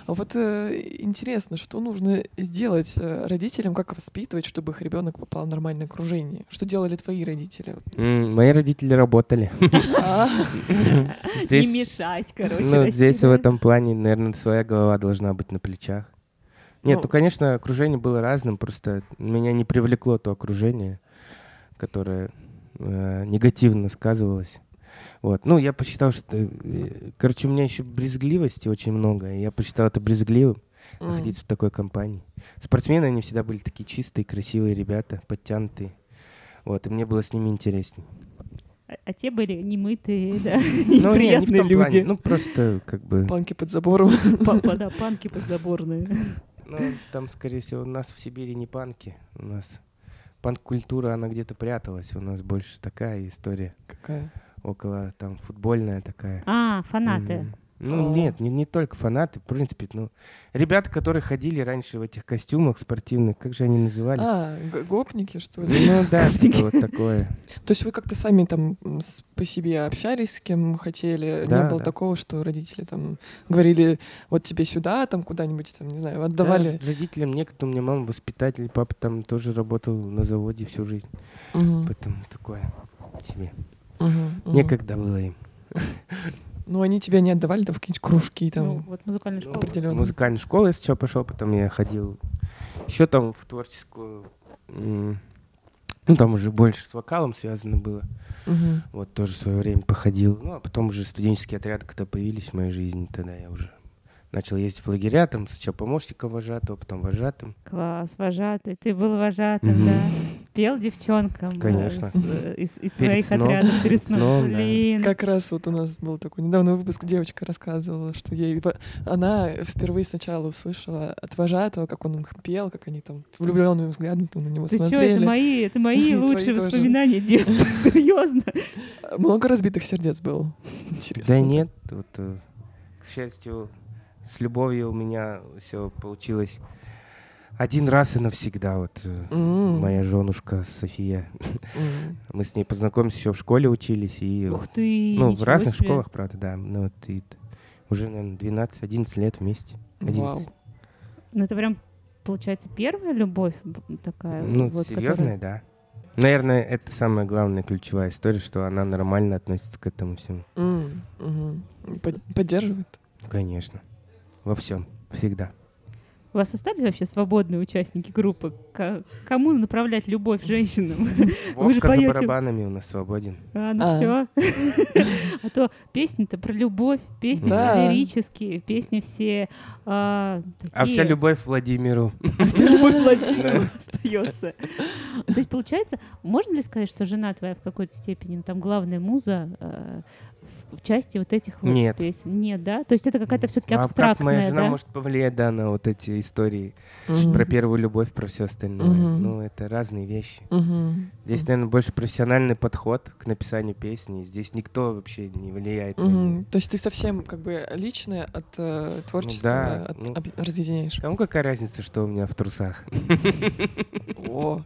А вот э, интересно, что нужно сделать э, родителям, как воспитывать, чтобы их ребенок попал в нормальное окружение? Что делали твои родители? М, Мои родители работали. А, Не мешать, короче. Ну, здесь в этом плане, наверное, своя голова должна быть на плечах. Нет, Ну- ну, конечно, окружение было разным, просто меня не привлекло то окружение, которое э, негативно сказывалось. Вот. Ну, я посчитал, что... э, Короче, у меня еще брезгливости очень много, и я посчитал это брезгливым м. находиться в такой компании. Спортсмены, они всегда были такие чистые, красивые ребята, подтянутые. Вот, и мне было с ними интереснее. А- А те были немытые, да, Ну, не, не в неприятные том плане. люди. Ну, просто как бы... Панки под забором. Па- па- Да, панки подзаборные. Ну, там, скорее всего, у нас в Сибири не панки. У нас панк-культура, она где-то пряталась. У нас больше такая история. Какая? Около, там, футбольная такая. А, фанаты. Мгм. Ну, О. нет, не, не только фанаты, в принципе, ну, ребята, которые ходили раньше в этих костюмах спортивных, как же они назывались? А, гопники, что ли? Ну да, что-то вот такое. То есть вы как-то сами там по себе общались, с кем хотели? Да, Не было да. такого, что родители там говорили, вот тебе сюда, там куда-нибудь, там, не знаю, отдавали? Да, родителям некогда, у меня мама воспитатель, папа там тоже работал на заводе всю жизнь. Мгм, Поэтому такое себе. Мгм, мгм. Некогда было им. Ну, они тебя не отдавали там в какие-нибудь кружки, Ну, там, вот музыкальная школа. Определенно. музыкальную школу я сначала пошел, потом я ходил еще там в творческую. Ну, там уже больше с вокалом связано было. Мгм. Вот тоже в свое время походил. Ну, а потом уже студенческие отряды, когда появились в моей жизни, тогда я уже начал ездить в лагеря, там сначала помощником вожатого, потом вожатым. Класс, вожатый. Ты был вожатым, Мгм. да. Пел девчонкам. э, Конечно. с- э, Из, из Перед своих сном. отрядов перед сном. сном, да. Блин. Как раз вот у нас был такой недавно выпуск, девочка рассказывала, что ей она впервые сначала услышала от вожатого, как он им пел, как они там влюбленными взглядами там на него Ты смотрели. это мои, это мои лучшие воспоминания детства. Серьезно. Много разбитых сердец было. Интересно. Да нет, вот, э, к счастью, с любовью у меня все получилось Один раз и навсегда, вот М. моя женушка София. М. Мы с ней познакомились еще в школе учились, и Ух ты, ну, в разных себе. школах, правда, да. Ну, вот и уже, наверное, 12-11 лет вместе. 11. Вау. Ну, это прям, получается, первая любовь такая. Ну, вот, серьезная, да. Наверное, это самая главная ключевая история, что она нормально относится к этому всему. Под- Поддерживает? Конечно. Во всем. Всегда. У вас остались вообще свободные участники группы? К- кому направлять любовь женщинам? Вы же Вовка за поете. барабанами у нас свободен. А, ну А. все. А то песни-то про любовь, песни Да. все лирические, песни все а, А вся такие. любовь Владимиру. А вся любовь Владимиру остается. То есть, получается, можно ли сказать, что жена твоя в какой-то степени, ну, там, главная муза э, в- части вот этих вот Нет. песен? Нет, да? То есть это какая-то все-таки А как абстрактная, моя жена да? может повлиять, да, на вот эти истории Мгм. про первую любовь, про все остальное? Мгм. Ну, это разные вещи. Мгм. Здесь, наверное, больше профессиональный подход к написанию песни. Здесь никто вообще не влияет на Мгм. нее. То есть ты совсем как бы личное от э, творчества да, от- ну. об- разъединяешь. Кому какая разница, что у меня в трусах? О,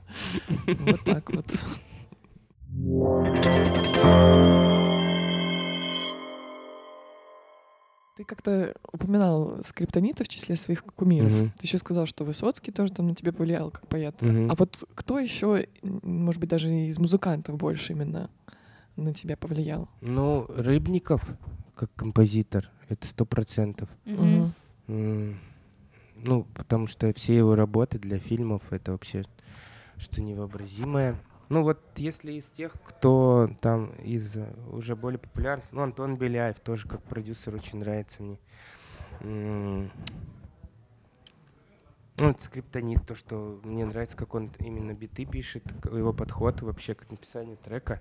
вот так вот. Ты как-то упоминал скриптонита в числе своих кумиров. Мгм. Ты еще сказал, что Высоцкий тоже там на тебя повлиял как поэт. Мгм. А вот кто еще, может быть, даже из музыкантов больше именно на тебя повлиял? Ну, Рыбников, как композитор, это сто процентов. М, Ну, потому что все его работы для фильмов это вообще что невообразимое. Ну вот если из тех, кто там из э, уже более популярных, ну Антон Беляев тоже как продюсер очень нравится мне. Ну, скриптонит, то, что мне нравится, как он именно биты пишет, его подход вообще к написанию трека.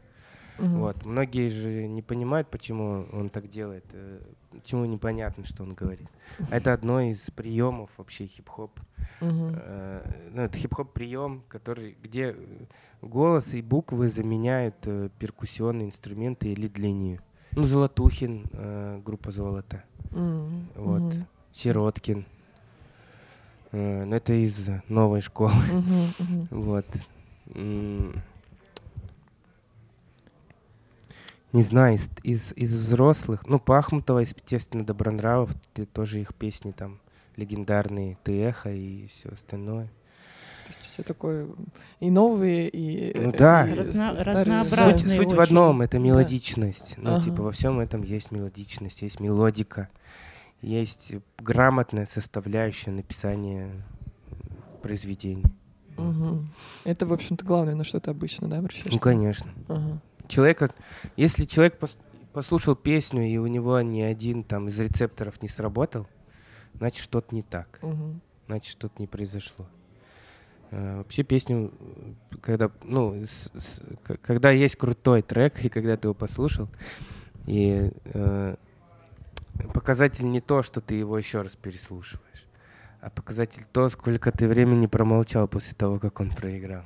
Мгм. Вот. Многие же не понимают, почему он так делает, э, почему непонятно, что он говорит. Это одно из приемов вообще хип-хоп. Э, ну, это хип-хоп прием, который, где э, голос и буквы заменяют перкуссионные инструменты или линию. Ну, Золотухин, группа Золото, Мгм. вот. Сироткин. Э, ну, это из новой школы. Мгм. Вот. М. Не знаю, из, из, из взрослых. Ну, Пахмутова, естественно, Добронравов, ты тоже их песни там легендарные, ты эхо и все остальное. То есть у тебя такое и новые, и... Ну э, да. и Разно- разнообразные. Суть, суть в очень. одном это Да. мелодичность. Ну, Ага. типа, во всем этом есть мелодичность, есть мелодика, есть грамотная составляющая написания произведений. Мгм. Это, в общем-то, главное, на что ты обычно, да, обращаешь? Ну, конечно. Ага. Человека, если человек пос- послушал песню и у него ни один там из рецепторов не сработал, значит что-то не так, Мгм. значит что-то не произошло. Э, Вообще песню, когда, ну, с- с- когда есть крутой трек, и когда ты его послушал, и э, показатель не то, что ты его еще раз переслушиваешь, а показатель то, сколько ты времени промолчал после того, как он проиграл.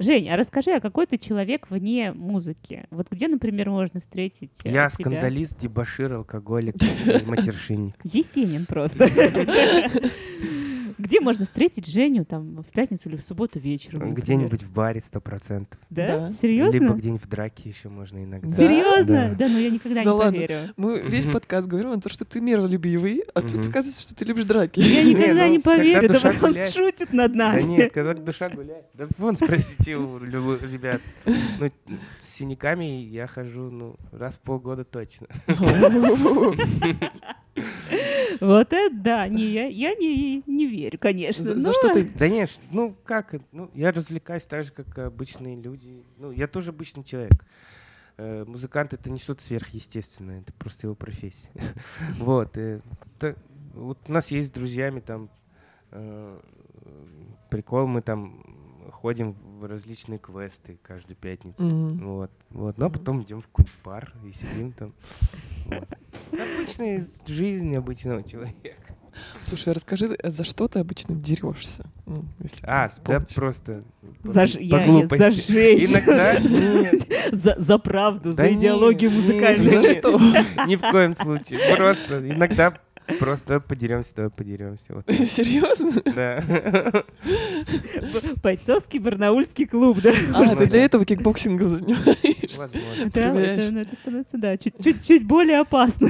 Жень, а расскажи, а какой ты человек вне музыки? Вот где, например, можно встретить э, Я тебя? скандалист, дебошир, алкоголик, матершинник. Есенин просто. Где можно встретить Женю там в пятницу или в субботу вечером? Где-нибудь в баре сто процентов. Да? Да. Серьезно? Либо где-нибудь в драке еще можно иногда. Да? Серьезно? Да. Да, ну я никогда Да не поверю. Мы весь подкаст говорим о том, что ты миролюбивый, а тут оказывается, что ты любишь драки. Я никогда ну, не поверю, да он шутит над Да нами. нет, когда душа гуляет. Да вон спросите у ребят. Ну, с синяками я хожу, ну, раз в полгода точно. Вот это да, не, я, я не, не верю, конечно. За но- за что ты? Да нет, ну как, ну, я развлекаюсь так же, как обычные люди. Ну, я тоже обычный человек. Э, Музыкант это не что-то сверхъестественное, это просто его профессия. Вот. э, та- Вот у нас есть с друзьями там э, прикол, мы там ходим в различные квесты каждую пятницу. Вот, вот. Ну, а потом идем в какой-нибудь бар и сидим там. Вот. Обычная жизнь обычного человека. Слушай, расскажи, э, за что ты обычно дерешься? Ну, если А, да просто За, ж- по я- глупости. за женщин. Иногда нет, За, за правду, Да за идеологию не, не, музыкальную. За что? ни в коем случае. Просто иногда просто подеремся, давай подеремся. Вот. Серьезно? Да. Бойцовский барнаульский клуб, да? А, ты для этого кикбоксингом занимаешься? Возможно. Да, это, это становится, да, чуть, чуть, чуть более опасно.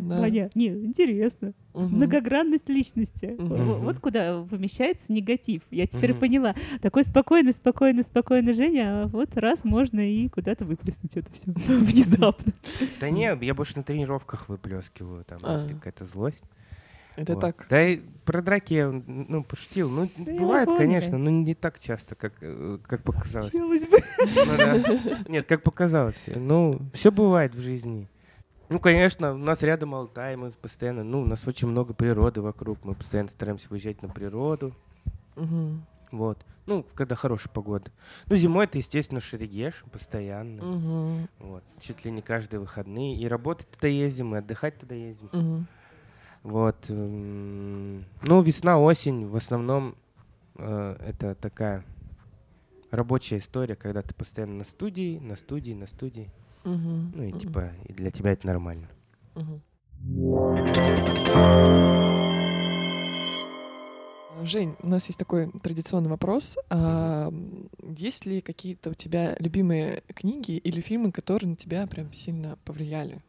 Да. Понятно. Не, интересно. Многогранность личности. Вот куда вымещается негатив. Я теперь поняла. Такой спокойный, спокойный, спокойный Женя, а вот раз можно и куда-то выплеснуть это все внезапно. Да нет, я больше на тренировках выплескиваю, там, А. если какая-то злость. Это Вот. так. Да и про драки я, ну, пошутил. Ну, я бывает, конечно, но не так часто, как, э, как показалось. Хотелось бы. Ну да. Нет, как показалось. Ну, все бывает в жизни. Ну, конечно, у нас рядом Алтай, мы постоянно, ну, у нас очень много природы вокруг, мы постоянно стараемся выезжать на природу, Мгм. вот. Ну, когда хорошая погода. Ну, зимой это, естественно, Шерегеш постоянно, Мгм. вот. Чуть ли не каждые выходные. И работать туда ездим, и отдыхать туда ездим. Мгм. Вот. м, Ну, весна, осень, в основном э, это такая рабочая история, когда ты постоянно на студии, на студии, на студии. Мгм. Ну и типа и для тебя это нормально. Мгм. Жень, у нас есть такой традиционный вопрос. А, есть ли какие-то у тебя любимые книги или фильмы, которые на тебя прям сильно повлияли?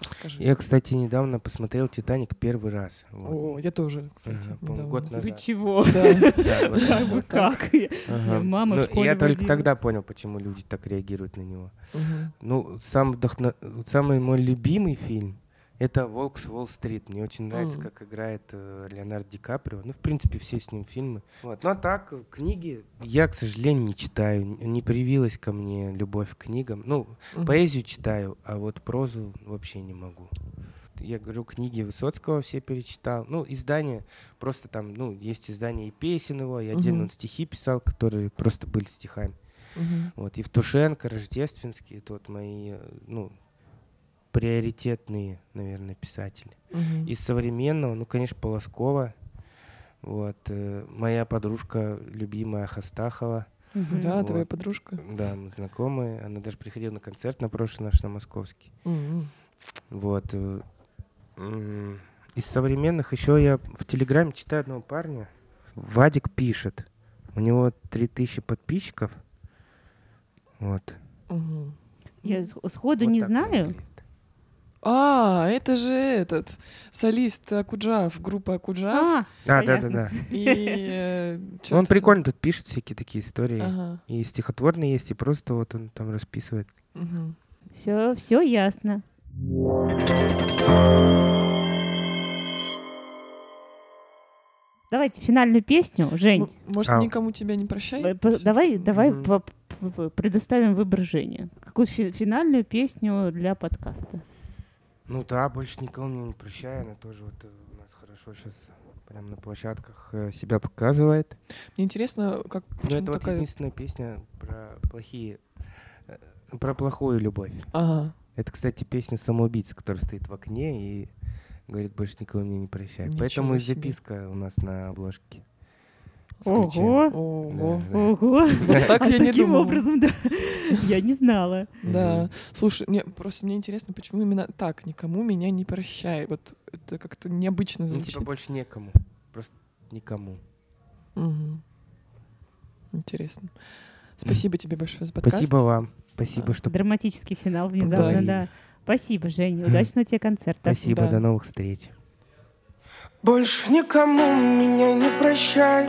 Расскажи. Я, кстати, недавно посмотрел «Титаник» первый раз. Вот. О, я тоже, кстати, Ага, недавно. год Вы назад. чего? Да. Вот Как мама в Ну, школе Я только тогда понял, почему люди так реагируют на него. Ну, самый мой любимый фильм это «Волк с Уолл-стрит». Мне очень нравится, Мгм. как играет э, Леонардо Ди Каприо. Ну, в принципе, все с ним фильмы. Вот. Ну, а так, э, книги я, к сожалению, не читаю. Не привилась ко мне любовь к книгам. Ну, Мгм. поэзию читаю, а вот прозу вообще не могу. Я говорю, книги Высоцкого все перечитал. Ну, издания, просто там, ну, есть издания и песен его, и отдельно Мгм. он стихи писал, которые просто были стихами. Мгм. Вот, Евтушенко, Рождественский, это вот мои, э, ну, приоритетные, наверное, писатели. Мгм. Из современного, ну, конечно, Полоскова, вот, э, моя подружка любимая Хастахова, Мгм. Да, Вот. твоя подружка. да, мы знакомые, она даже приходила на концерт на прошлый наш, на московский. Мгм. Вот. э, Из современных еще я в Телеграме читаю одного парня. Вадик пишет. У него 3000 подписчиков. Вот. Мгм. Я сходу Вот не знаю. А, это же этот солист Акуджав, группа Акуджав. А, А, да, да, да. И э, Ну, Он прикольно тут пишет всякие такие истории. Ага. И стихотворные есть, и просто вот он там расписывает. Мгм. все, все ясно. Давайте финальную песню, Жень. Может, А. никому тебя не прощай? Давай, давай п- предоставим выбор Жене. Какую фи- финальную песню для подкаста? Ну да, больше никого мне не прощаю. Она тоже вот э, у нас хорошо сейчас прям на площадках э, себя показывает. Мне интересно, как Ну, это вот такая... единственная песня про плохие, э, про плохую любовь. Ага, Это, кстати, песня самоубийцы, которая стоит в окне и говорит, больше никого мне не прощай. Ничего Поэтому и записка у нас на обложке. С Ого, ключами. ого. Да, да. ого. Так А я не таким думала. образом, да. Я не знала. Да. Слушай, мне просто мне интересно, почему именно так, никому меня не прощай. Вот это как-то необычно Ну, звучит. типа больше некому. Просто никому. Интересно. Спасибо тебе большое за подкаст. Спасибо вам. Спасибо, Да. что Драматический финал внезапно, Да. Спасибо, Женя. Удачного тебе концерта. Спасибо, до новых встреч. Больше никому меня не прощай.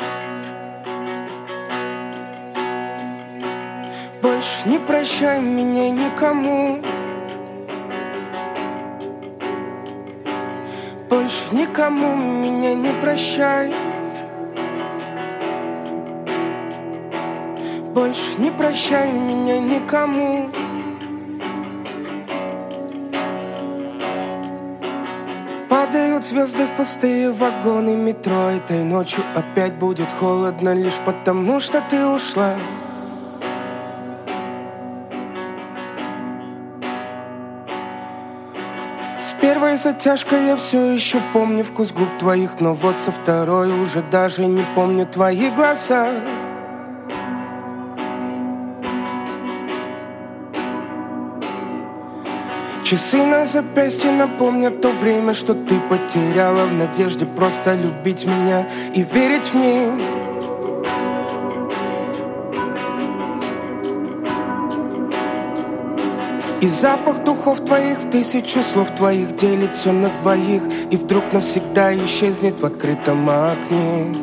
Больше не прощай меня никому. Больше никому меня не прощай. Больше не прощай меня никому Падают звезды в пустые вагоны метро Этой ночью опять будет холодно Лишь потому, что ты ушла С первой затяжкой я все еще помню вкус губ твоих, но вот со второй уже даже не помню твои глаза. Часы на запястье напомнят то время, что ты потеряла в надежде просто любить меня и верить в них. И запах духов твоих в тысячу слов твоих делится на двоих И вдруг навсегда исчезнет в открытом окне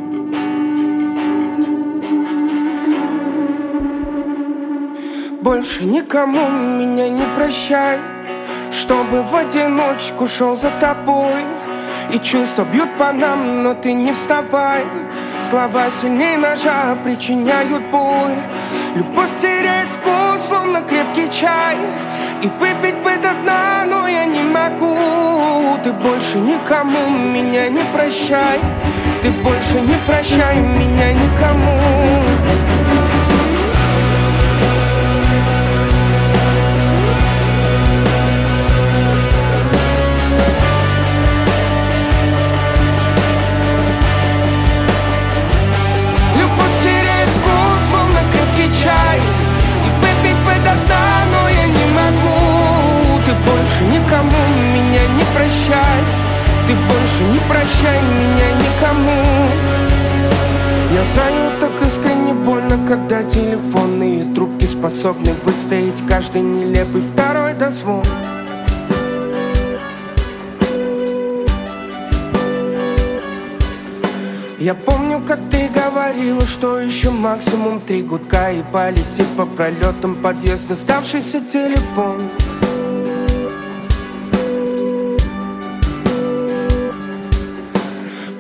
Больше никому меня не прощай Чтобы в одиночку шел за тобой. И чувства бьют по нам, но ты не вставай. Слова сильнее ножа причиняют боль. Любовь теряет вкус, словно крепкий чай. И выпить бы до дна, но я не могу. Ты больше никому меня не прощай. Ты больше не прощай меня никому Ты больше не прощай меня никому. Я знаю, так искренне больно, когда телефонные трубки способны выстоять каждый нелепый второй дозвон. Я помню, как ты говорила, что еще максимум три гудка И полетит по пролетам подъезд оставшийся телефон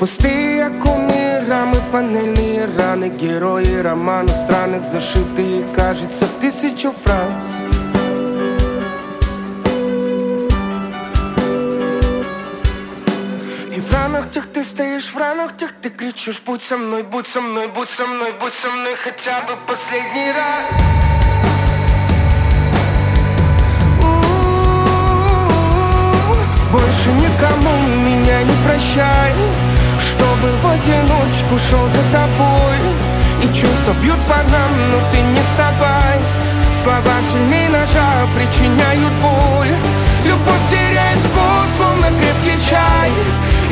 Пустые оконные рамы, панельные раны Герои романа странных, зашитые, кажется, в тысячу фраз И в ранах тех ты стоишь, в ранах тех ты кричишь Будь со мной, будь со мной, будь со мной, будь со мной хотя бы последний раз У-у-у. Больше никому меня не прощай Чтобы в одиночку шел за тобой. И чувства бьют по нам, но ты не вставай. Слова сильнее ножа причиняют боль. Любовь теряет вкус, словно крепкий чай.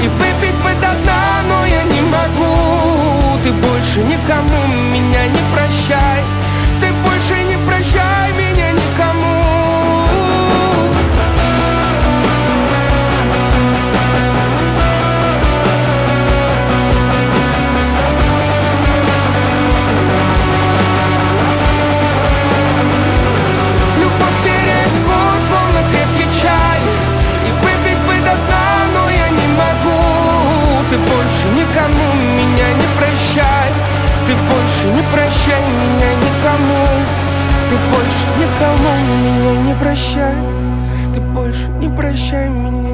И выпить бы до дна, но я не могу. Ты больше никому меня не прощай. Ты больше не прощай меня никому больше никому меня не прощай. Ты больше не прощай меня никому. Ты больше никому меня не прощай. Ты больше не прощай меня